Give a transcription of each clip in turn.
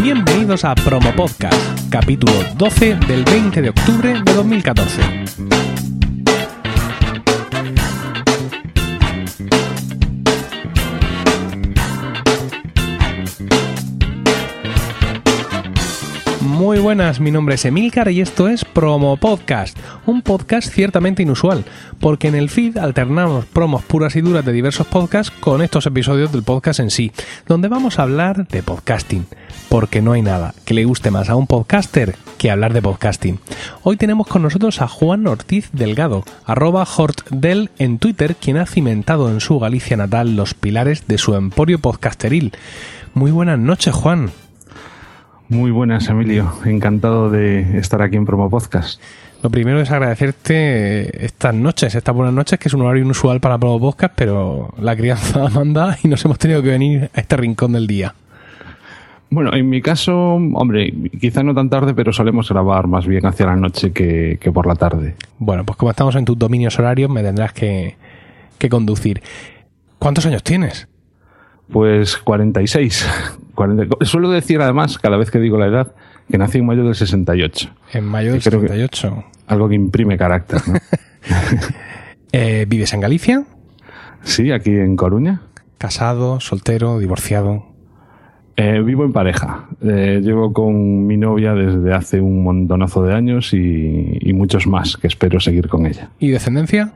Bienvenidos a Promo Podcast, capítulo 12 del 20 de octubre de 2014. Muy buenas, mi nombre es Emilcar y esto es Promo Podcast, un podcast ciertamente inusual, porque en el feed alternamos promos puras y duras de diversos podcasts con estos episodios del podcast en sí, donde vamos a hablar de podcasting, porque no hay nada que le guste más a un podcaster que hablar de podcasting. Hoy tenemos con nosotros a Juan Ortiz Delgado, arroba Hortdel en Twitter, quien ha cimentado en su Galicia natal los pilares de su emporio podcasteril. Muy buenas noches, Juan. Muy buenas, Emilio. Encantado de estar aquí en Promo Podcast. Lo primero es agradecerte estas noches, estas buenas noches, que es un horario inusual para Promo Podcast, pero la crianza manda y nos hemos tenido que venir a este rincón del día. Bueno, en mi caso, hombre, quizá no tan tarde, pero solemos grabar más bien hacia la noche que, que por la tarde. Bueno, pues como estamos en tus dominios horarios, me tendrás que, que conducir. ¿Cuántos años tienes? Pues 46. 40. Suelo decir además, cada vez que digo la edad, que nací en mayo del 68. En mayo del 68. algo que imprime carácter, ¿no? eh, ¿Vives en Galicia? Sí, aquí en Coruña. ¿Casado, soltero, divorciado? Eh, vivo en pareja. Eh, llevo con mi novia desde hace un montonazo de años y, y, muchos más que espero seguir con ella. ¿Y descendencia?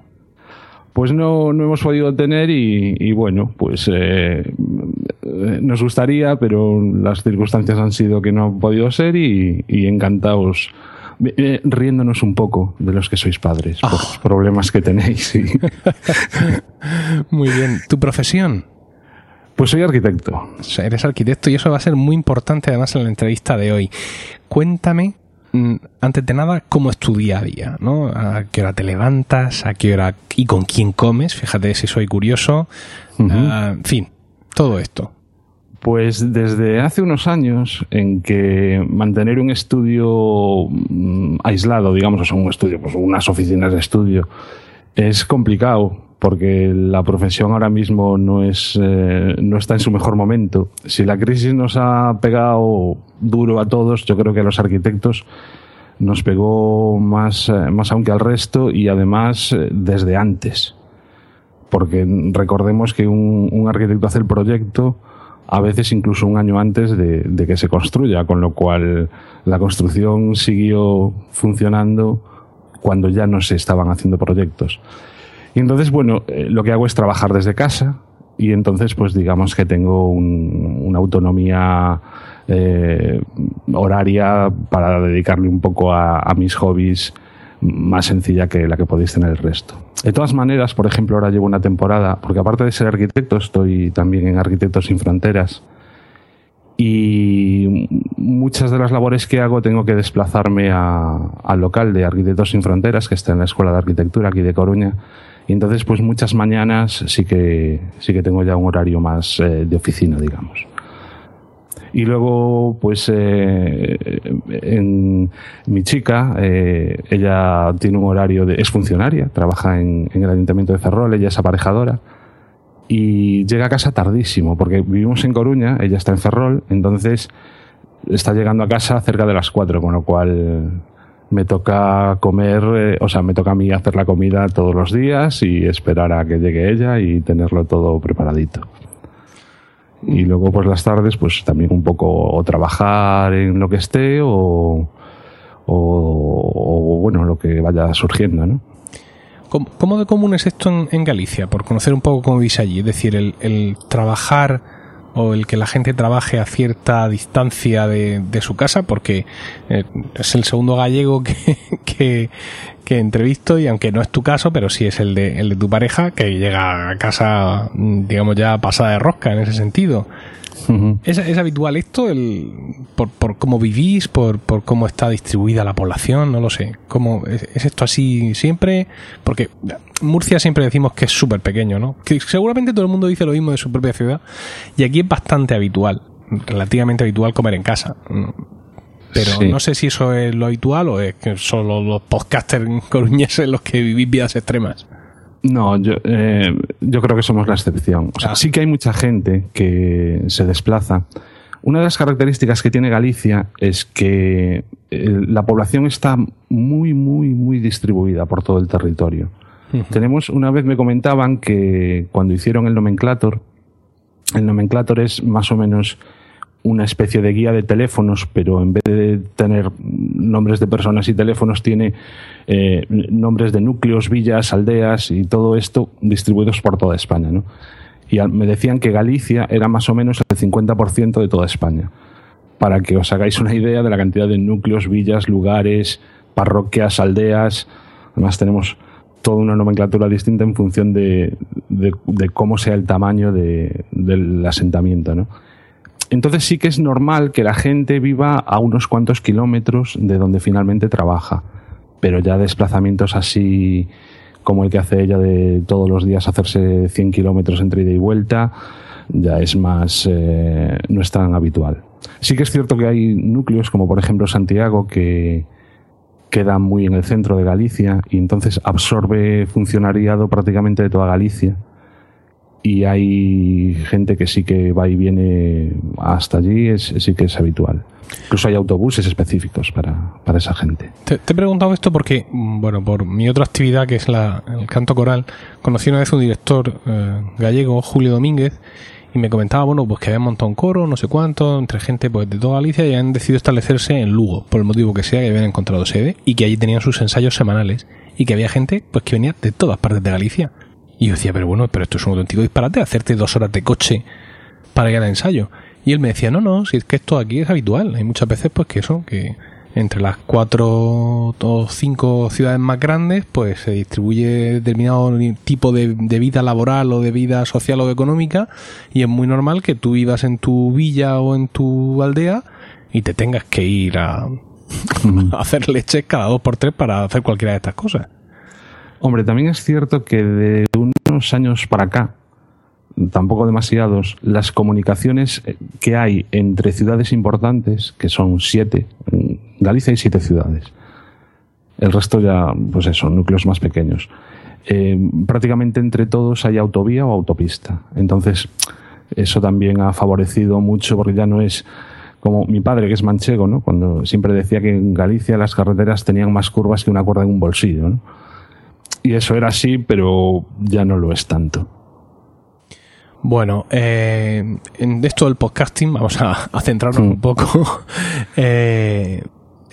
Pues no, no hemos podido tener y, y bueno, pues eh, nos gustaría, pero las circunstancias han sido que no ha podido ser y, y encantados eh, riéndonos un poco de los que sois padres, oh. por los problemas que tenéis. Muy bien. ¿Tu profesión? Pues soy arquitecto. O sea, eres arquitecto y eso va a ser muy importante además en la entrevista de hoy. Cuéntame, antes de nada, cómo es tu día a día, ¿no? ¿A qué hora te levantas? ¿A qué hora y con quién comes? Fíjate si soy curioso. Uh -huh. uh, en fin, todo esto. Pues desde hace unos años en que mantener un estudio aislado, digamos, o sea, un estudio, pues unas oficinas de estudio, es complicado porque la profesión ahora mismo no es eh, no está en su mejor momento. Si la crisis nos ha pegado duro a todos, yo creo que a los arquitectos nos pegó más, eh, más aún que al resto y además eh, desde antes. Porque recordemos que un, arquitecto hace el proyecto a veces incluso un año antes de, de que se construya, con lo cual la construcción siguió funcionando cuando ya no se estaban haciendo proyectos. Y entonces, bueno, eh, lo que hago es trabajar desde casa y entonces, pues digamos que tengo un, una autonomía eh, horaria para dedicarle un poco a, a, mis hobbies más sencilla que la que podéis tener el resto. De todas maneras, por ejemplo, ahora llevo una temporada, porque aparte de ser arquitecto, estoy también en Arquitectos Sin Fronteras, y muchas de las labores que hago tengo que desplazarme al local de Arquitectos Sin Fronteras, que está en la Escuela de Arquitectura aquí de Coruña, y entonces, pues muchas mañanas sí que, sí que tengo ya un horario más eh, de oficina, digamos. Y luego, pues, eh, mi chica, eh, ella tiene un horario de, es funcionaria, trabaja en, en el Ayuntamiento de Ferrol, ella es aparejadora, y llega a casa tardísimo, porque vivimos en Coruña, ella está en Ferrol, entonces está llegando a casa cerca de las 4, con lo cual me toca comer, eh, o sea, me toca a mí hacer la comida todos los días y esperar a que llegue ella y tenerlo todo preparadito. Y luego, pues las tardes, pues también un poco o trabajar en lo que esté o, o, o bueno, lo que vaya surgiendo, ¿no? ¿Cómo, ¿Cómo, de común es esto en, en, Galicia? Por conocer un poco cómo vivís allí. Es decir, el, el trabajar o el que la gente trabaje a cierta distancia de, de su casa, porque eh, es el segundo gallego que, que, entrevisto y aunque no es tu caso, pero sí es el de, el de tu pareja, que llega a casa, digamos, ya pasada de rosca en ese sentido. Uh -huh. ¿Es, ¿Es, habitual esto? El, por, por, cómo vivís? Por, por, cómo está distribuida la población? No lo sé. ¿Cómo, es, ¿Es, esto así siempre? Porque Murcia siempre decimos que es súper pequeño, ¿no? Que seguramente todo el mundo dice lo mismo de su propia ciudad. Y aquí es bastante habitual, relativamente habitual comer en casa. Pero sí. no sé si eso es lo habitual o es que solo los podcasters coruñeses los que vivís vidas extremas. No, yo, eh, yo creo que somos la excepción. O sea, ah. sí que hay mucha gente que se desplaza Una de las características que tiene Galicia es que eh, la población está muy, muy, muy distribuida por todo el territorio. Tenemos, una vez me comentaban que cuando hicieron el nomenclator, el nomenclator es más o menos una especie de guía de teléfonos, pero en vez de tener nombres de personas y teléfonos, tiene eh, nombres de núcleos, villas, aldeas y todo esto distribuidos por toda España. ¿no? Y me decían que Galicia era más o menos el 50% de toda España. Para que os hagáis una idea de la cantidad de núcleos, villas, lugares, parroquias, aldeas. Además tenemos toda una nomenclatura distinta en función de, cómo sea el tamaño del asentamiento. ¿no? Entonces sí que es normal que la gente viva a unos cuantos kilómetros de donde finalmente trabaja, pero ya desplazamientos así como el que hace ella de todos los días hacerse 100 kilómetros entre ida y vuelta, ya es más, eh, no es tan habitual. Sí que es cierto que hay núcleos como por ejemplo Santiago que queda muy en el centro de Galicia y entonces absorbe funcionariado prácticamente de toda Galicia y hay gente que sí que va y viene hasta allí, es, sí que es habitual. Incluso hay autobuses específicos para, para esa gente. Te, he preguntado esto porque, mm, bueno, por mi otra actividad, que es la, el canto coral, conocí una vez un director eh, gallego, Julio Domínguez, y me comentaba, bueno, pues que había montado un coro, no sé cuánto, entre gente pues de toda Galicia y han decidido establecerse en Lugo, por el motivo que sea, que habían encontrado sede, y que allí tenían sus ensayos semanales, y que había gente pues que venía de todas partes de Galicia. Y yo decía, pero bueno, pero esto es un auténtico disparate, hacerte dos horas de coche para ir al ensayo. Y él me decía, no, no, si es que esto aquí es habitual. Hay muchas veces, pues que eso, que entre las cuatro o cinco ciudades más grandes, pues se distribuye determinado tipo de, vida laboral o de vida social o económica. Y es muy normal que tú vivas en tu villa o en tu aldea y te tengas que ir a, a hacer leches cada dos por tres para hacer cualquiera de estas cosas. Hombre, también es cierto que de unos años para acá, tampoco demasiados, las comunicaciones que hay entre ciudades importantes, que son siete, en Galicia hay siete ciudades, el resto ya, pues eso, núcleos más pequeños. Eh, prácticamente entre todos hay autovía o autopista. Entonces, eso también ha favorecido mucho porque ya no es como mi padre, que es manchego, ¿no? Cuando siempre decía que en Galicia las carreteras tenían más curvas que una cuerda en un bolsillo, ¿no? Y eso era así, pero ya no lo es tanto. Bueno, eh, en esto del podcasting vamos a, centrarnos un mm. poco. eh,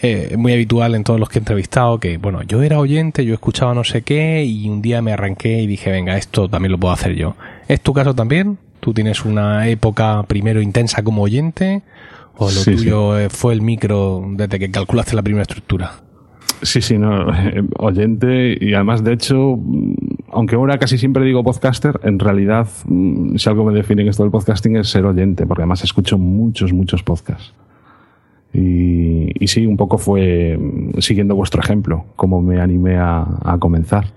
eh, muy habitual en todos los que he entrevistado que, bueno, yo era oyente, yo escuchaba no sé qué y un día me arranqué y dije, venga, esto también lo puedo hacer yo. ¿Es tu caso también? ¿Tú tienes una época primero intensa como oyente o lo tuyo fue el micro desde que calculaste la primera estructura? Sí, sí, no, oyente y además de hecho, aunque ahora casi siempre digo podcaster, en realidad mm, si algo me define en esto del podcasting es ser oyente, porque además escucho muchos, muchos podcasts. Y, sí, un poco fue mm, siguiendo vuestro ejemplo, como me animé a, comenzar.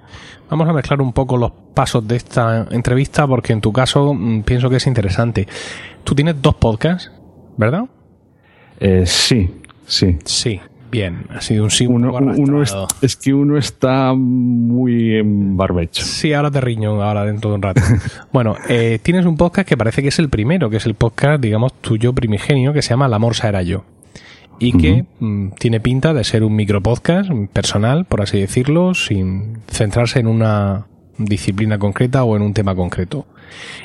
Vamos a mezclar un poco los pasos de esta entrevista, porque en tu caso mm, pienso que es interesante. Tú tienes dos podcasts, ¿verdad? Eh, sí, sí. Sí. Bien, ha sido un sí uno, uno es, que uno está muy en barbecho. Sí, ahora te riño, ahora dentro de un rato. bueno, eh, tienes un podcast que parece que es el primero, que es el podcast, digamos, tuyo primigenio, que se llama La Morsa era yo. Y que mm, tiene pinta de ser un micropodcast personal, por así decirlo, sin centrarse en una disciplina concreta o en un tema concreto.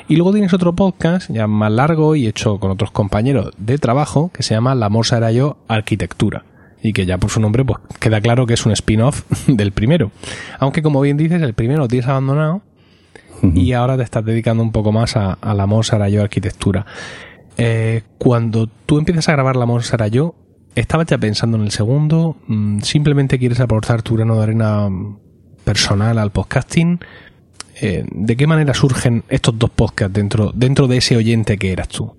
Y luego tienes otro podcast ya más largo y hecho con otros compañeros de trabajo que se llama La Morsa era yo Arquitectura y que ya por su nombre pues queda claro que es un spin-off del primero. Aunque como bien dices, el primero lo tienes abandonado y ahora te estás dedicando un poco más a, la Mozart yo arquitectura. Eh, cuando tú empiezas a grabar la Mozart yo, ¿estabas ya pensando en el segundo? Mm, ¿Simplemente quieres aportar tu grano de arena personal al podcasting? Eh, ¿De qué manera surgen estos dos podcasts dentro, dentro de ese oyente que eras tú?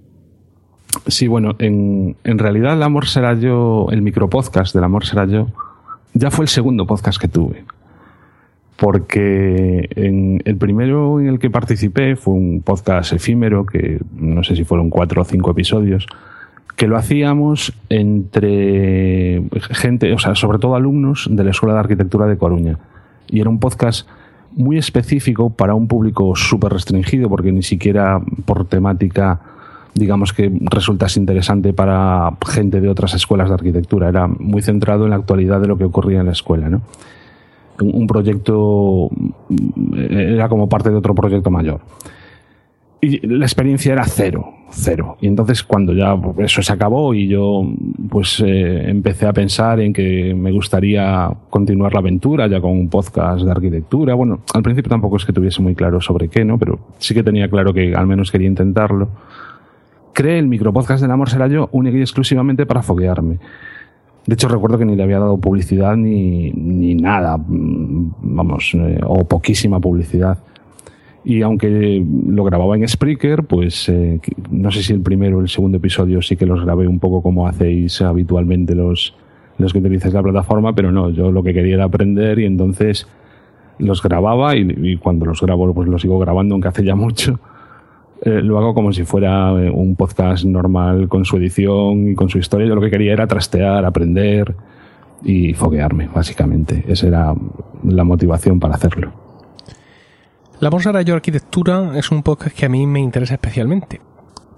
Sí, bueno, en, realidad el amor será yo, el micropodcast del amor será yo, ya fue el segundo podcast que tuve. Porque en el primero en el que participé fue un podcast efímero, que no sé si fueron cuatro o cinco episodios, que lo hacíamos entre gente, o sea, sobre todo alumnos de la Escuela de Arquitectura de Coruña. Y era un podcast muy específico para un público súper restringido, porque ni siquiera por temática digamos que resultase interesante para gente de otras escuelas de arquitectura. Era muy centrado en la actualidad de lo que ocurría en la escuela, ¿no? Un proyecto era como parte de otro proyecto mayor. Y la experiencia era cero, cero. Y entonces cuando ya eso se acabó y yo pues eh, empecé a pensar en que me gustaría continuar la aventura ya con un podcast de arquitectura. Bueno, al principio tampoco es que tuviese muy claro sobre qué, ¿no? Pero sí que tenía claro que al menos quería intentarlo creé el micropodcast del amor será yo única y exclusivamente para foguearme. De hecho, recuerdo que ni le había dado publicidad ni, ni nada, mm, vamos, eh, o poquísima publicidad. Y aunque lo grababa en Spreaker, pues eh, no sé si el primero o el segundo episodio sí que los grabé un poco como hacéis habitualmente los, los que utilizáis la plataforma, pero no, yo lo que quería era aprender y entonces los grababa y, y cuando los grabo pues los sigo grabando, aunque hace ya mucho eh, lo hago como si fuera eh, un podcast normal con su edición y con su historia. Yo lo que quería era trastear, aprender y foguearme, básicamente. Esa era la motivación para hacerlo. La Bolsa Yo Arquitectura es un podcast que a mí me interesa especialmente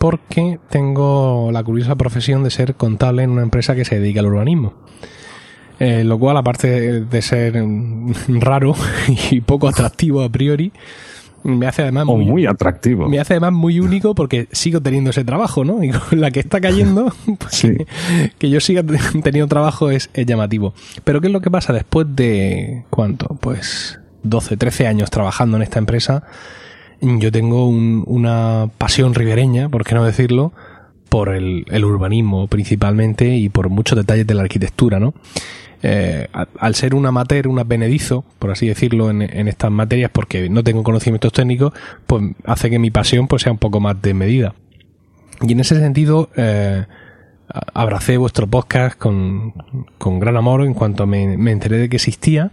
porque tengo la curiosa profesión de ser contable en una empresa que se dedica al urbanismo. Eh, lo cual, aparte de ser raro y poco atractivo a priori, me hace además muy, atractivo. Me hace además muy único porque sigo teniendo ese trabajo, ¿no? Y con la que está cayendo, pues que, yo siga teniendo trabajo es, llamativo. Pero ¿qué es lo que pasa después de cuánto? Pues 12, 13 años trabajando en esta empresa. Yo tengo una pasión ribereña, por qué no decirlo, por el, el urbanismo principalmente y por muchos detalles de la arquitectura, ¿no? Eh, al ser un amateur, un advenedizo, por así decirlo, en, estas materias, porque no tengo conocimientos técnicos, pues hace que mi pasión pues, sea un poco más de medida. Y en ese sentido, eh, abracé vuestro podcast con, gran amor en cuanto me enteré de que existía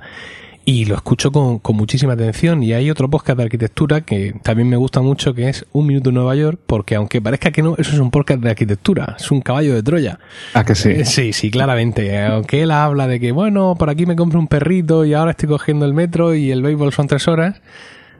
y lo escucho con, con, muchísima atención. Y hay otro podcast de arquitectura que también me gusta mucho, que es Un Minuto en Nueva York, porque aunque parezca que no, eso es un podcast de arquitectura, es un caballo de Troya. Ah, que sí. Eh, sí, sí, claramente. Aunque él habla de que, bueno, por aquí me compro un perrito y ahora estoy cogiendo el metro y el béisbol son tres horas.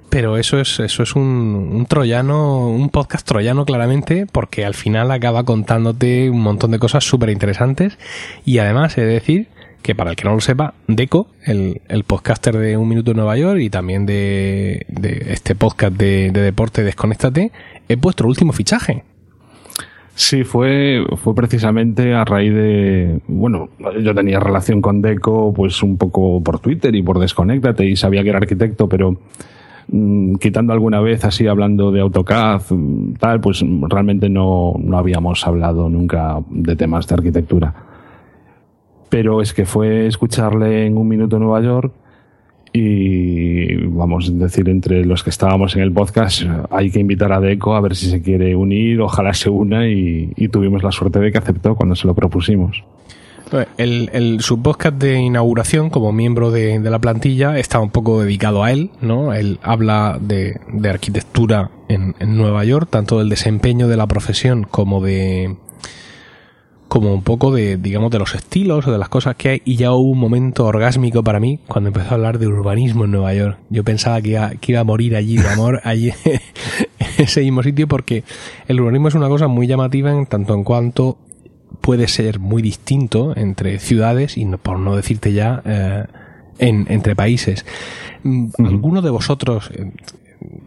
Pero eso es, eso es un, un troyano, un podcast troyano claramente, porque al final acaba contándote un montón de cosas súper interesantes. Y además, he de decir que para el que no lo sepa, Deco, el, el podcaster de Un Minuto en Nueva York y también de, este podcast de, deporte Desconéctate, es vuestro último fichaje. Sí, fue, fue precisamente a raíz de, bueno, yo tenía relación con Deco pues un poco por Twitter y por Desconéctate y sabía que era arquitecto, pero mm, quitando alguna vez así hablando de AutoCAD, mm, tal, pues realmente no, no habíamos hablado nunca de temas de arquitectura pero es que fue escucharle en un minuto en Nueva York y vamos a decir entre los que estábamos en el podcast hay que invitar a Deco a ver si se quiere unir, ojalá se una y, tuvimos la suerte de que aceptó cuando se lo propusimos. Pues, el, el, su podcast de inauguración como miembro de, la plantilla está un poco dedicado a él, ¿no? Él habla de, arquitectura en, en Nueva York, tanto del desempeño de la profesión como de, como un poco de, digamos, de los estilos o de las cosas que hay y ya hubo un momento orgásmico para mí cuando empezó a hablar de urbanismo en Nueva York. Yo pensaba que iba, que iba a morir allí de amor, allí en ese mismo sitio porque el urbanismo es una cosa muy llamativa en tanto en cuanto puede ser muy distinto entre ciudades y por no decirte ya eh, en, entre países. Mm, ¿Alguno de vosotros,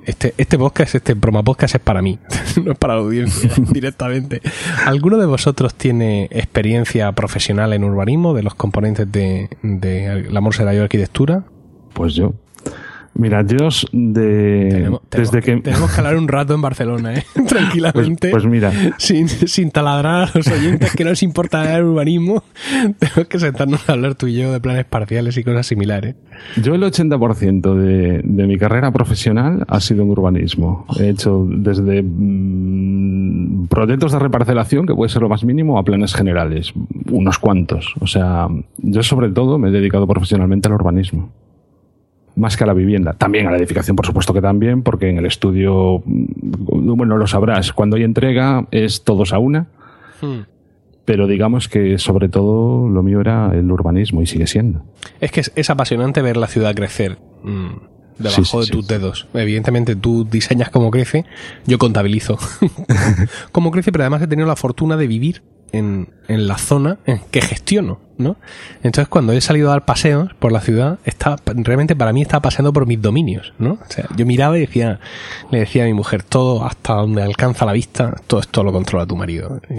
este, este podcast, este broma podcast es para mí, no es para la audiencia directamente. ¿Alguno de vosotros tiene experiencia profesional en urbanismo de los componentes de, de la Morse de Arquitectura? Pues yo. Mira, yo de. Tenemos, desde que. Tenemos que hablar un rato en Barcelona, ¿eh? Tranquilamente. Pues, pues, mira. Sin, sin taladrar a los oyentes que no les importa el urbanismo. Tenemos que sentarnos a hablar tú y yo de planes parciales y cosas similares. Yo, el 80% de, de mi carrera profesional ha sido en urbanismo. He hecho desde mm, proyectos de reparcelación, que puede ser lo más mínimo, a planes generales. Unos cuantos. O sea, yo, sobre todo, me he dedicado profesionalmente al urbanismo más que a la vivienda. También a la edificación, por supuesto que también, porque en el estudio, mm, bueno, lo sabrás, cuando hay entrega es todos a una. Hmm. Pero digamos que sobre todo lo mío era el urbanismo y sigue siendo. Es que es, apasionante ver la ciudad crecer. Mm. debajo de tus dedos. Evidentemente tú diseñas cómo crece, yo contabilizo cómo crece, pero además he tenido la fortuna de vivir en, en la zona que gestiono, ¿no? Entonces cuando he salido a dar paseos por la ciudad, está, realmente para mí estaba paseando por mis dominios, ¿no? O sea, yo miraba y decía, le decía a mi mujer, todo hasta donde alcanza la vista, todo esto lo controla tu marido.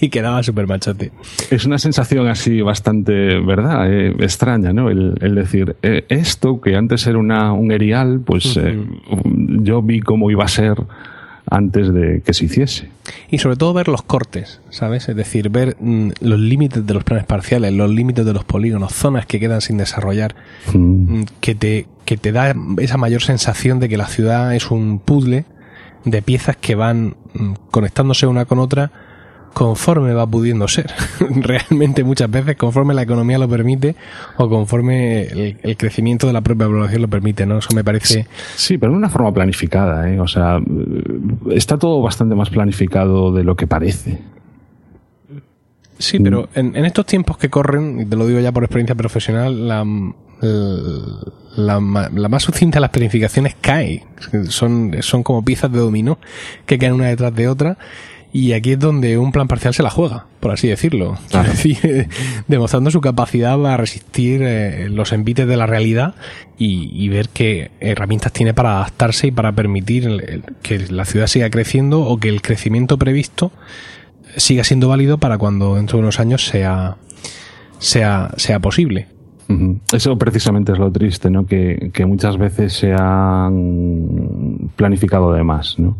Y, quedaba súper machote. Es una sensación así bastante, ¿verdad? Eh, extraña, ¿no? El, decir, eh, esto que antes era una, un erial, pues eh, yo vi cómo iba a ser antes de que se hiciese. Y sobre todo ver los cortes, ¿sabes? Es decir, ver mm, los límites de los planes parciales, los límites de los polígonos, zonas que quedan sin desarrollar, mm. Mm, que, te, que te da esa mayor sensación de que la ciudad es un puzzle de piezas que van conectándose una con otra conforme va pudiendo ser. Realmente muchas veces conforme la economía lo permite o conforme el, crecimiento de la propia población lo permite, ¿no? Eso me parece... Sí, pero de una forma planificada, ¿eh? O sea, está todo bastante más planificado de lo que parece. Sí, pero en, estos tiempos que corren, y te lo digo ya por experiencia profesional, la, la, la, más sucinta de las planificaciones cae. Son, son como piezas de dominó que caen una detrás de otra y aquí es donde un plan parcial se la juega, por así decirlo. demostrando su capacidad a resistir eh, los envites de la realidad y, ver qué herramientas tiene para adaptarse y para permitir que la ciudad siga creciendo o que el crecimiento previsto siga siendo válido para cuando dentro de unos años sea, sea, sea posible. Eso precisamente es lo triste, ¿no? Que, que muchas veces se han planificado de más, ¿no?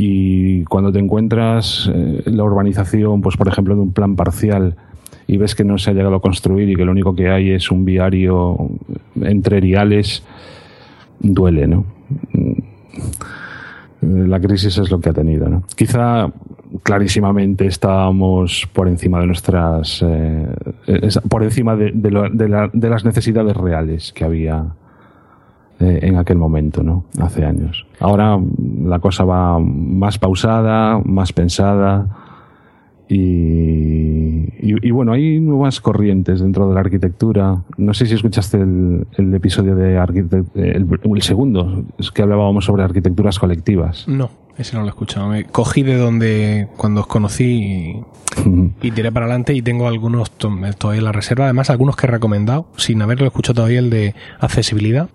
Y cuando te encuentras eh, la urbanización, pues por ejemplo, de un plan parcial y ves que no se ha llegado a construir y que lo único que hay es un viario entre riales, duele, ¿no? Mm, la crisis es lo que ha tenido, ¿no? Quizá clarísimamente estábamos por encima de nuestras, eh, por encima de, de las necesidades reales que había eh, en aquel momento, ¿no? Hace años. Ahora la cosa va más pausada, más pensada y, y, bueno, hay nuevas corrientes dentro de la arquitectura. No sé si escuchaste el, el episodio de el, el, segundo, es que hablábamos sobre arquitecturas colectivas. No, ese no lo he escuchado. Me cogí de donde cuando os conocí y, tiré para adelante y tengo algunos todavía en la reserva. Además, algunos que he recomendado, sin haberlo escuchado todavía, el de accesibilidad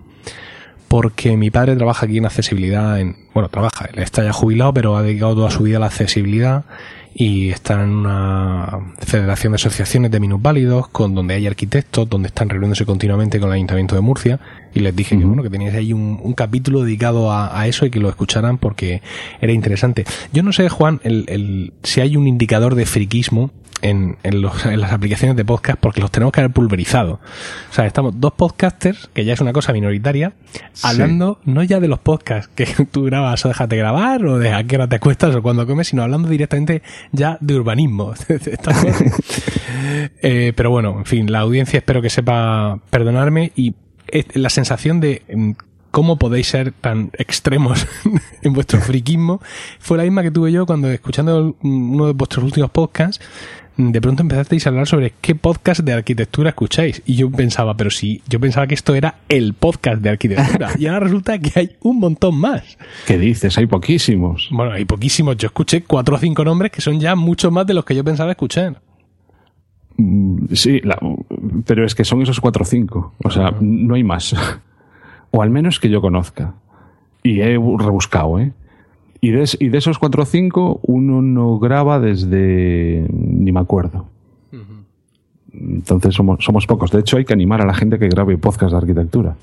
porque mi padre trabaja aquí en accesibilidad, en, bueno, trabaja, él está ya jubilado, pero ha dedicado toda su vida a la accesibilidad y está en una federación de asociaciones de minusválidos con donde hay arquitectos, donde están reuniéndose continuamente con el Ayuntamiento de Murcia y les dije que bueno, que teníais ahí un, capítulo dedicado a, eso y que lo escucharan porque era interesante. Yo no sé, Juan, el, el, si hay un indicador de friquismo en, en, los, en, las aplicaciones de podcast porque los tenemos que haber pulverizado. O sea, estamos dos podcasters, que ya es una cosa minoritaria, hablando no ya de los podcasts que tú grabas o dejas de grabar o de a qué hora te acuestas o cuando comes, sino hablando directamente ya de urbanismo. eh, pero bueno, en fin, la audiencia espero que sepa perdonarme y la sensación de mm, cómo podéis ser tan extremos en vuestro friquismo fue la misma que tuve yo cuando escuchando uno de vuestros últimos podcasts de pronto empezasteis a hablar sobre qué podcast de arquitectura escucháis. Y yo pensaba, pero sí, yo pensaba que esto era el podcast de arquitectura. y ahora resulta que hay un montón más. ¿Qué dices? Hay poquísimos. Bueno, hay poquísimos. Yo escuché cuatro o cinco nombres que son ya mucho más de los que yo pensaba escuchar. Mm, sí, pero es que son esos cuatro o cinco. O sea, no hay más. o al menos que yo conozca. Y he rebuscado, ¿eh? Y de, y de esos cuatro o cinco, uno no graba desde. Ni me acuerdo. Entonces somos, somos pocos. De hecho, hay que animar a la gente que grabe podcast de arquitectura.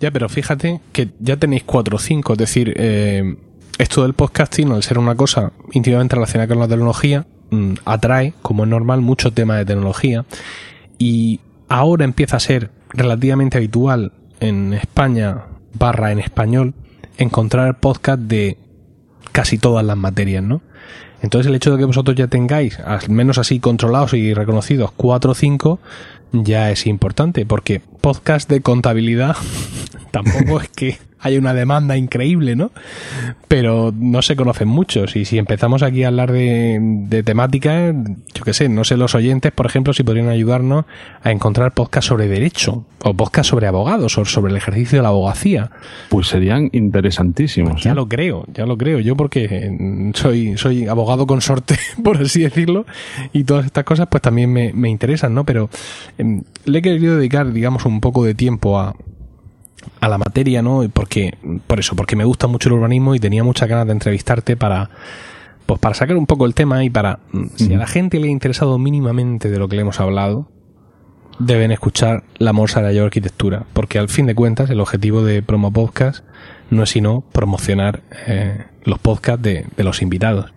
Ya, pero fíjate que ya tenéis cuatro o cinco. Es decir, eh, esto del podcasting, al ser una cosa íntimamente relacionada con la tecnología, mm, atrae, como es normal, mucho tema de tecnología. Y ahora empieza a ser relativamente habitual en España, barra en español, encontrar podcast de casi todas las materias, ¿no? Entonces el hecho de que vosotros ya tengáis, al menos así controlados y reconocidos, cuatro o cinco, ya es importante, porque podcast de contabilidad tampoco es que hay una demanda increíble, ¿no? Pero no se conocen muchos y si empezamos aquí a hablar de, de temática, yo qué sé, no sé los oyentes, por ejemplo, si podrían ayudarnos a encontrar podcast sobre derecho o podcast sobre abogados o sobre el ejercicio de la abogacía. Pues serían interesantísimos. Ya ¿eh? lo creo, ya lo creo. Yo porque soy, soy abogado consorte, por así decirlo, y todas estas cosas pues también me, me interesan, ¿no? Pero em, le he querido dedicar, digamos, un poco de tiempo a, a la materia, ¿no? Porque, por eso, porque me gusta mucho el urbanismo y tenía muchas ganas de entrevistarte para, pues para sacar un poco el tema y para, mm, si a la gente le ha interesado mínimamente de lo que le hemos hablado, deben escuchar La Morsa de la Arquitectura, porque al fin de cuentas el objetivo de Promo Podcast no es sino promocionar eh, los podcasts de, de los invitados.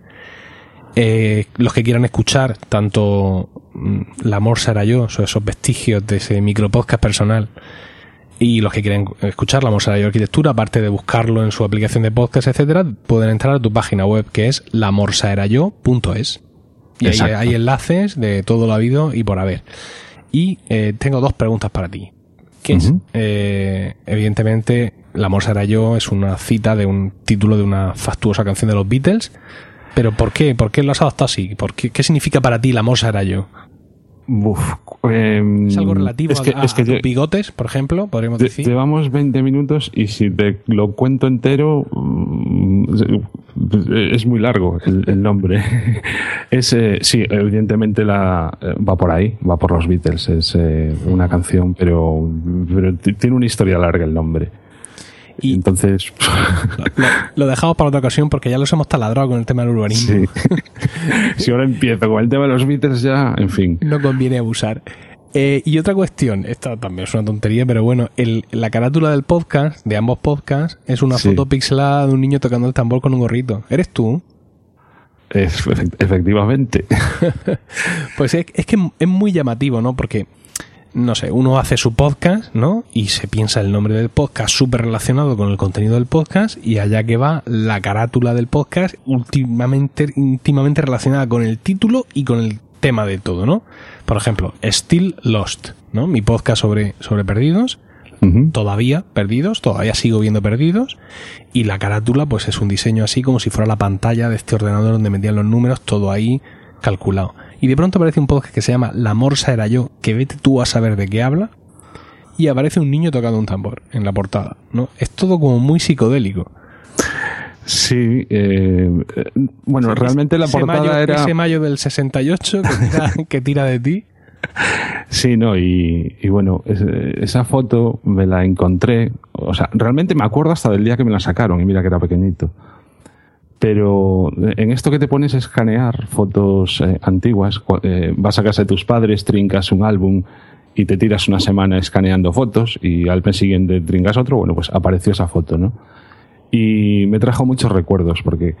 Eh, los que quieran escuchar tanto mm, La Morsa era yo, esos vestigios de ese micropodcast personal, y los que quieren escuchar La Morsa era yo Arquitectura, aparte de buscarlo en su aplicación de podcast, etcétera, pueden entrar a tu página web que es lamorsaerayo.es. Y ahí Exacto. hay enlaces de todo lo habido y por haber. Y eh, tengo dos preguntas para ti. Que es, eh, evidentemente, La Morsa era yo es una cita de un título de una fastuosa canción de los Beatles. Pero ¿por qué? ¿Por qué lo has adoptado así? ¿Por qué, ¿Qué significa para ti La Morsa era yo? Uf, em, ¿Es algo relativo es que, a, es que a lle- bigotes, por ejemplo? Podríamos lle- decir. llevamos 20 minutos y si te lo cuento entero mm, es muy largo el, el nombre. es eh, sí, evidentemente la eh, va por ahí, va por los Beatles. Es eh, una canción, pero, pero tiene una historia larga el nombre. Y- Entonces, Lo, lo dejamos para otra ocasión porque ya los hemos taladrado con el tema del urbanismo. sí. si ahora empiezo con el tema de los Beatles ya, en fin. No conviene abusar. Eh, y otra cuestión, esta también es una tontería, pero bueno, el, la carátula del podcast, de ambos podcasts, es una Sí. foto pixelada de un niño tocando el tambor con un gorrito. ¿Eres tú? Es- efect- efectivamente. Pues es, es que es muy llamativo, ¿no? Porque, no sé, uno hace su podcast, ¿no? Y se piensa el nombre del podcast súper relacionado con el contenido del podcast y allá que va la carátula del podcast últimamente, íntimamente relacionada con el título y con el tema de todo, ¿no? Por ejemplo, Still Lost, ¿no? Mi podcast sobre, sobre perdidos todavía perdidos, todavía sigo viendo perdidos y la carátula pues es un diseño así como si fuera la pantalla de este ordenador donde metían los números, todo ahí calculado. Y de pronto aparece un podcast que se llama La Morsa era yo, que vete tú a saber de qué habla y aparece un niño tocando un tambor en la portada, ¿no? Es todo como muy psicodélico. Sí, eh, bueno, realmente la portada mayo, era... ese mayo del 68 que tira, que tira de ti. Sí, no, y, y bueno, es- esa foto me la encontré, o sea, realmente me acuerdo hasta del día que me la sacaron, y mira que era pequeñito. Pero en esto que te pones a escanear fotos eh, antiguas, eh, vas a casa de tus padres, trincas un álbum y te tiras una semana escaneando fotos y al mes siguiente trincas otro, bueno, pues apareció esa foto, ¿no? Y me trajo muchos recuerdos porque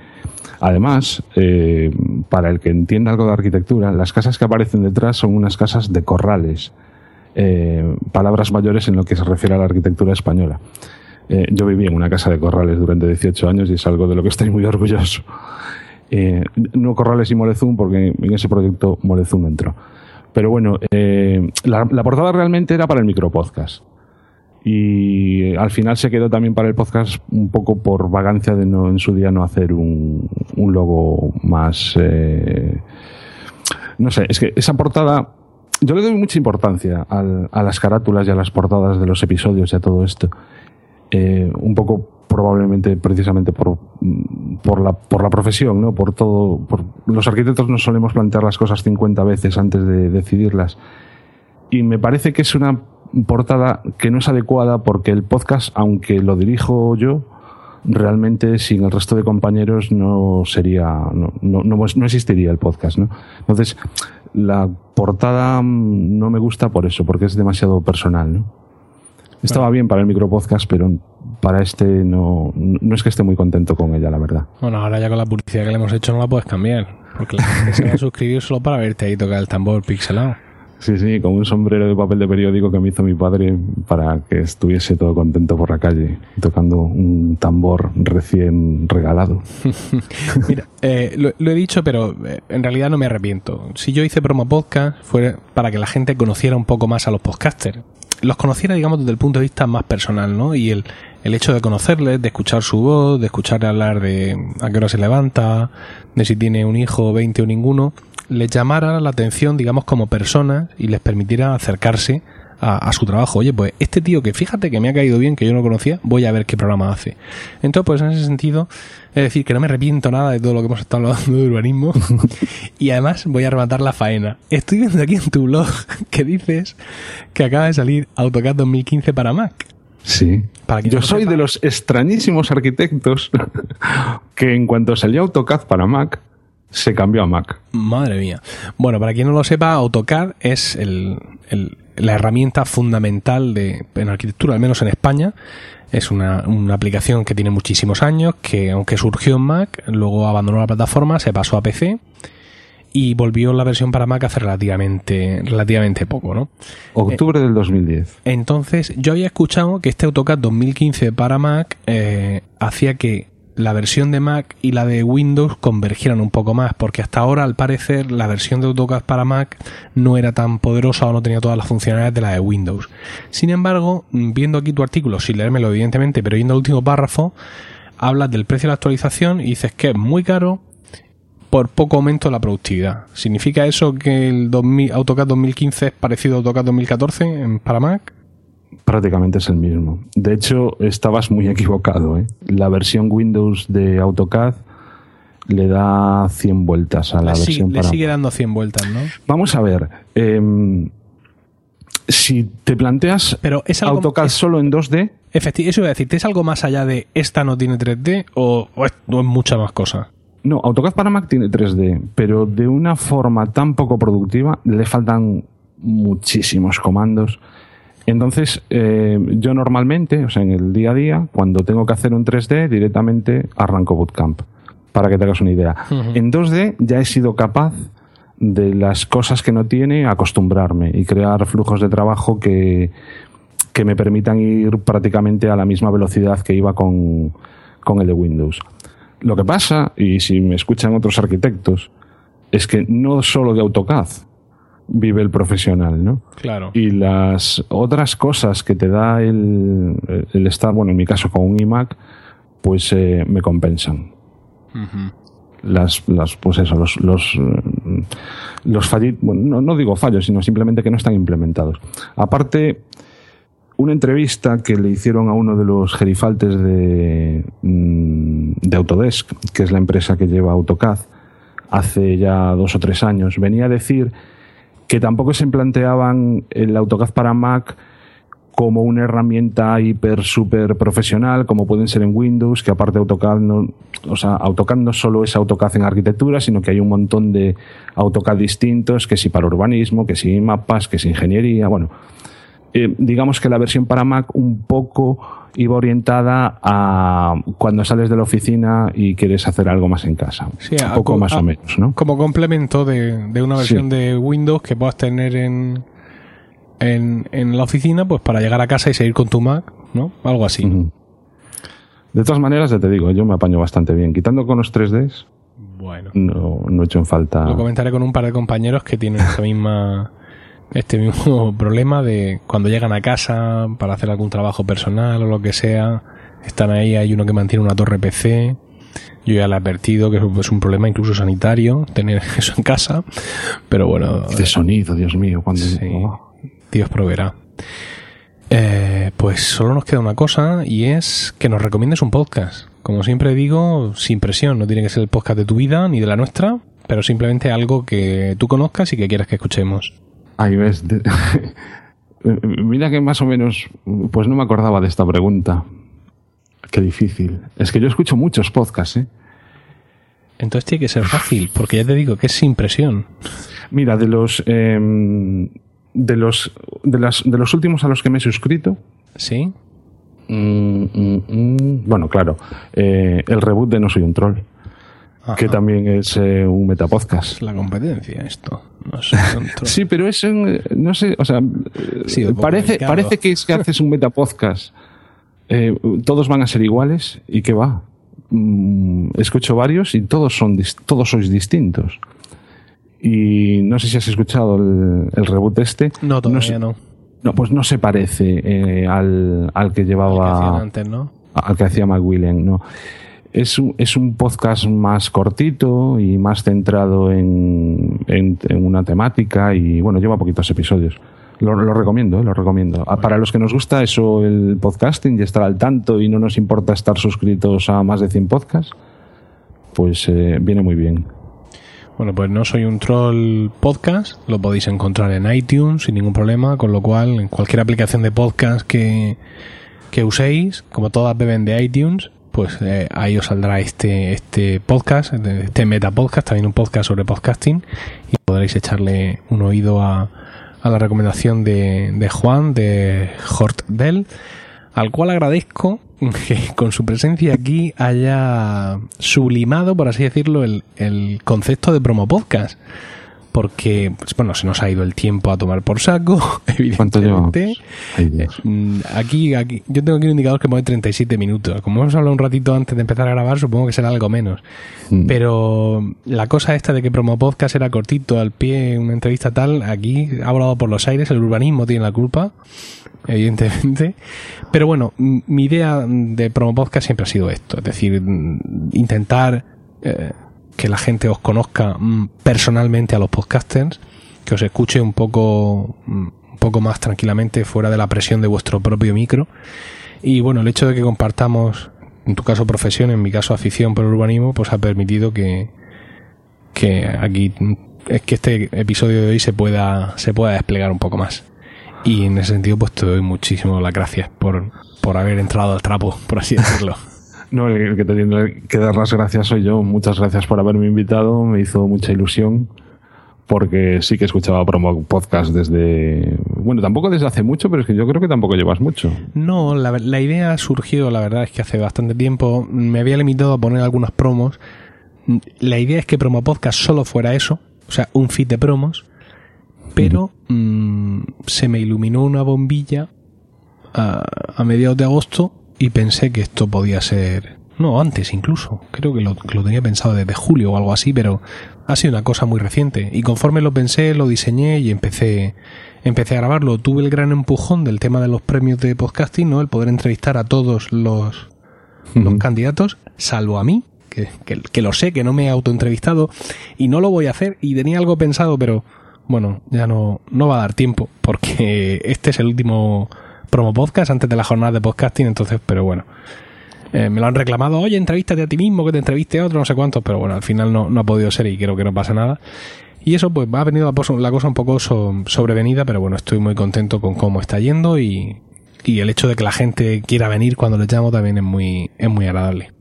además, eh, para el que entienda algo de arquitectura, las casas que aparecen detrás son unas casas de corrales, eh, palabras mayores en lo que se refiere a la arquitectura española. Eh, yo viví en una casa de corrales durante 18 años y es algo de lo que estoy muy orgulloso. Eh, no Corrales y Molezún, porque en ese proyecto Molezún no entró. Pero bueno, eh, la, la portada realmente era para el micropodcast. Y al final se quedó también para el podcast un poco por vagancia de no en su día no hacer un, un logo más. eh, no sé, es que esa portada. Yo le doy mucha importancia al- a las carátulas y a las portadas de los episodios y a todo esto. Eh, un poco probablemente precisamente por, mm, por, la, por la profesión, ¿no? Por todo. Por, los arquitectos nos solemos plantear las cosas 50 veces antes de decidirlas. Y me parece que es una portada que no es adecuada porque el podcast, aunque lo dirijo yo, realmente sin el resto de compañeros no sería, no, no, no, no existiría el podcast, ¿no? Entonces, la portada mm, no me gusta por eso, porque es demasiado personal, ¿no? Estaba bien para el micropodcast, pero para este no, no es que esté muy contento con ella, la verdad. Bueno, ahora ya con la publicidad que le hemos hecho no la puedes cambiar. Porque la gente se va a suscribir solo para verte ahí tocar el tambor pixelado. Sí, sí, con un sombrero de papel de periódico que me hizo mi padre para que estuviese todo contento por la calle, tocando un tambor recién regalado. Mira, eh, lo, lo he dicho, pero eh, en realidad no me arrepiento. Si yo hice promo podcast fue para que la gente conociera un poco más a los podcasters. Los conociera, digamos, desde el punto de vista más personal, ¿no? Y el, el hecho de conocerles, de escuchar su voz, de escucharle hablar de a qué hora se levanta, de si tiene un hijo, 20 o ninguno, les llamara la atención, digamos, como personas y les permitiera acercarse a, su trabajo. Oye, pues este tío que fíjate que me ha caído bien, que yo no conocía, voy a ver qué programa hace. Entonces, pues en ese sentido, es decir, que no me arrepiento nada de todo lo que hemos estado hablando de urbanismo. y además voy a rematar la faena. Estoy viendo aquí en tu blog que dices que acaba de salir AutoCAD 2015 para Mac. Sí. Yo soy de los extrañísimos arquitectos que en cuanto salió AutoCAD para Mac, se cambió a Mac. Madre mía. Bueno, para quien no lo sepa, AutoCAD es el, la herramienta fundamental de, en arquitectura, al menos en España. Es una, una, aplicación que tiene muchísimos años, que aunque surgió en Mac, luego abandonó la plataforma, se pasó a PC y volvió la versión para Mac hace relativamente, relativamente poco, ¿no? Octubre del 2010. Entonces, yo había escuchado que este AutoCAD 2015 para Mac eh, hacía que la versión de Mac y la de Windows convergieran un poco más, porque hasta ahora, al parecer, la versión de AutoCAD para Mac no era tan poderosa o no tenía todas las funcionalidades de la de Windows. Sin embargo, viendo aquí tu artículo, sin leérmelo evidentemente, pero viendo el último párrafo, hablas del precio de la actualización y dices que es muy caro por poco aumento de la productividad. ¿Significa eso que el 2000, AutoCAD 2015 es parecido a AutoCAD 2014 en, para Mac? Prácticamente es el mismo. De hecho, estabas muy equivocado. ¿eh? La versión Windows de AutoCAD le da 100 vueltas a la versión Le sigue dando 100 vueltas, ¿no? Vamos a ver. Em, si te planteas Pero es AutoCAD solo en 2D... Efectivamente, eso iba a decirte, ¿es algo más allá de esta no tiene 3D o, es, o es mucha más cosa? No, AutoCAD para Mac tiene 3D, pero de una forma tan poco productiva le faltan muchísimos comandos entonces, eh, yo normalmente, o sea, en el día a día, cuando tengo que hacer un 3D, directamente arranco Bootcamp, para que te hagas una idea. En 2D ya he sido capaz de las cosas que no tiene acostumbrarme y crear flujos de trabajo que, que me permitan ir prácticamente a la misma velocidad que iba con, con el de Windows. Lo que pasa, y si me escuchan otros arquitectos, es que no solo de AutoCAD, vive el profesional, ¿no? Claro. Y las otras cosas que te da el, el estar, bueno, en mi caso con un iMac, pues eh, me compensan. Las, las, pues eso, los, los, los fallos, bueno, no, digo fallos, sino simplemente que no están implementados. Aparte, una entrevista que le hicieron a uno de los gerifaltes de, mm, de Autodesk, que es la empresa que lleva AutoCAD, hace ya dos o tres años, venía a decir que tampoco se planteaban el AutoCAD para Mac como una herramienta hiper super profesional como pueden ser en Windows, que aparte AutoCAD no, o sea, AutoCAD no solo es AutoCAD en arquitectura, sino que hay un montón de AutoCAD distintos, que si para urbanismo, que si mapas, que si ingeniería, bueno, eh, digamos que la versión para Mac un poco iba orientada a cuando sales de la oficina y quieres hacer algo más en casa. un poco más o menos, ¿no? Como complemento de, una versión de Windows que puedas tener en, en, la oficina, pues para llegar a casa y seguir con tu Mac, ¿no? Algo así. De todas maneras, ya te digo, yo me apaño bastante bien. Quitando con los 3Ds, bueno. no, no he hecho en falta. Lo comentaré con un par de compañeros que tienen esta misma este mismo problema de cuando llegan a casa para hacer algún trabajo personal o lo que sea, están ahí, hay uno que mantiene una torre PC. Yo ya le he advertido que es un problema incluso sanitario tener eso en casa, pero bueno. De sonido, Dios mío, cuando. Dios proveerá. Eh, pues solo nos queda una cosa y es que nos recomiendes un podcast. Como siempre digo, sin presión, no tiene que ser el podcast de tu vida ni de la nuestra, pero simplemente algo que tú conozcas y que quieras que escuchemos. Ahí ves. Mira que más o menos, pues no me acordaba de esta pregunta. Qué difícil. Es que yo escucho muchos podcasts, ¿eh? Entonces tiene que ser fácil, porque ya te digo que es sin presión. Mira, de los em, de los de, las, de los últimos a los que me he suscrito. Sí. Mm, mm, mm, bueno, claro. Eh, el reboot de No soy un troll que también es eh, un metapodcast. La competencia, esto. sí, pero es, no sé, o sea, parece, parece que es que haces un metapodcast. Eh, todos van a ser iguales y que va. Mm, escucho varios y todos son todos sois distintos. Y no sé si has escuchado el, reboot este. No, todavía no. No, pues no se parece eh, al, al, que llevaba. Al que antes, ¿no? Al que hacía McWilliam, no. Es un, es un podcast más cortito y más centrado en, en, una temática y bueno, lleva poquitos episodios. Lo, lo recomiendo, eh, lo recomiendo. Ah, para los que nos gusta eso, el podcasting y estar al tanto y no nos importa estar suscritos a más de 100 podcasts, pues eh, viene muy bien. Bueno, pues no soy un troll podcast, lo podéis encontrar en iTunes sin ningún problema, con lo cual en cualquier aplicación de podcast que, que uséis, como todas beben de iTunes, pues eh, ahí os saldrá este, este podcast, este meta podcast, también un podcast sobre podcasting, y podréis echarle un oído a, a la recomendación de, de Juan, de Hort Dell, al cual agradezco que con su presencia aquí haya sublimado, por así decirlo, el, el concepto de promo podcast. Porque, pues, bueno, se nos ha ido el tiempo a tomar por saco, evidentemente. Eh, mm, aquí, aquí, yo tengo aquí un indicador que pone 37 minutos. Como hemos hablado un ratito antes de empezar a grabar, supongo que será algo menos. Mm. Pero la cosa esta de que promo podcast era cortito, al pie, una entrevista tal, aquí ha volado por los aires, el urbanismo tiene la culpa evidentemente. Pero bueno, mi idea de promo podcast siempre ha sido esto, es decir, intentar eh, que la gente os conozca mm, personalmente a los podcasters, que os escuche un poco, mm, un poco más tranquilamente fuera de la presión de vuestro propio micro. Y bueno, el hecho de que compartamos, en tu caso profesión, en mi caso afición por el urbanismo, pues ha permitido que, que aquí es que este episodio de hoy se pueda, se pueda desplegar un poco más. Y en ese sentido, pues te doy muchísimo las gracias por, por haber entrado al trapo, por así decirlo. no, el que te tiene que dar las gracias soy yo. Muchas gracias por haberme invitado, me hizo mucha ilusión. Porque sí que escuchaba promo podcast desde. Bueno, tampoco desde hace mucho, pero es que yo creo que tampoco llevas mucho. No, la, la idea surgió, la verdad es que hace bastante tiempo. Me había limitado a poner algunas promos. La idea es que promo podcast solo fuera eso, o sea, un feed de promos pero mm, se me iluminó una bombilla a, mediados de agosto y pensé que esto podía ser no antes incluso creo que lo, lo, tenía pensado desde julio o algo así pero ha sido una cosa muy reciente. Y conforme lo pensé lo diseñé y empecé empecé a grabarlo. Tuve el gran empujón del tema de los premios de podcasting no el poder entrevistar a todos los, los candidatos salvo a mí que, que, que lo sé que no me he autoentrevistado y no lo voy a hacer y tenía algo pensado pero bueno, ya no, no va a dar tiempo, porque este es el último promo podcast antes de la jornada de podcasting, entonces, pero bueno. Eh, me lo han reclamado, oye, entrevístate a ti mismo, que te entreviste a otro, no sé cuántos, pero bueno, al final no, no ha podido ser y creo que no pasa nada. Y eso pues ha venido la cosa un poco sobrevenida, pero bueno, estoy muy contento con cómo está yendo y, y el hecho de que la gente quiera venir cuando le llamo también es muy, es muy agradable.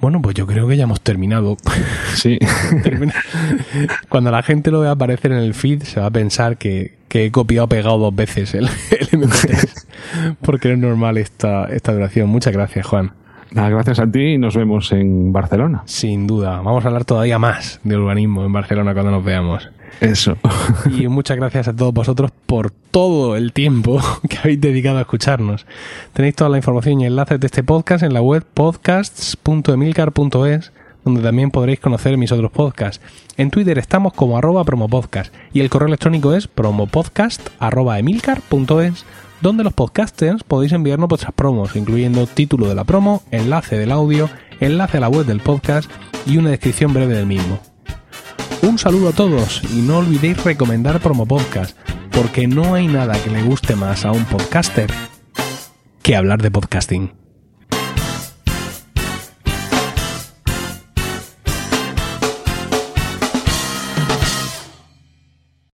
Bueno, pues yo creo que ya hemos terminado. Sí. Cuando la gente lo vea aparecer en el feed, se va a pensar que, he copiado pegado dos veces el, el Porque es normal esta, esta duración. Muchas gracias, Juan. Nada, gracias a ti y nos vemos en Barcelona. Sin duda. Vamos a hablar todavía más de urbanismo en Barcelona cuando nos veamos. Eso. Y muchas gracias a todos vosotros por todo el tiempo que habéis dedicado a escucharnos. Tenéis toda la información y enlaces de este podcast en la web podcasts.emilcar.es, donde también podréis conocer mis otros podcasts. En Twitter estamos como arroba promopodcast y el correo electrónico es promopodcast.emilcar.es, donde los podcasters podéis enviarnos vuestras promos, incluyendo título de la promo, enlace del audio, enlace a la web del podcast y una descripción breve del mismo. Un saludo a todos y no olvidéis recomendar Promo Podcast, porque no hay nada que le guste más a un podcaster que hablar de podcasting.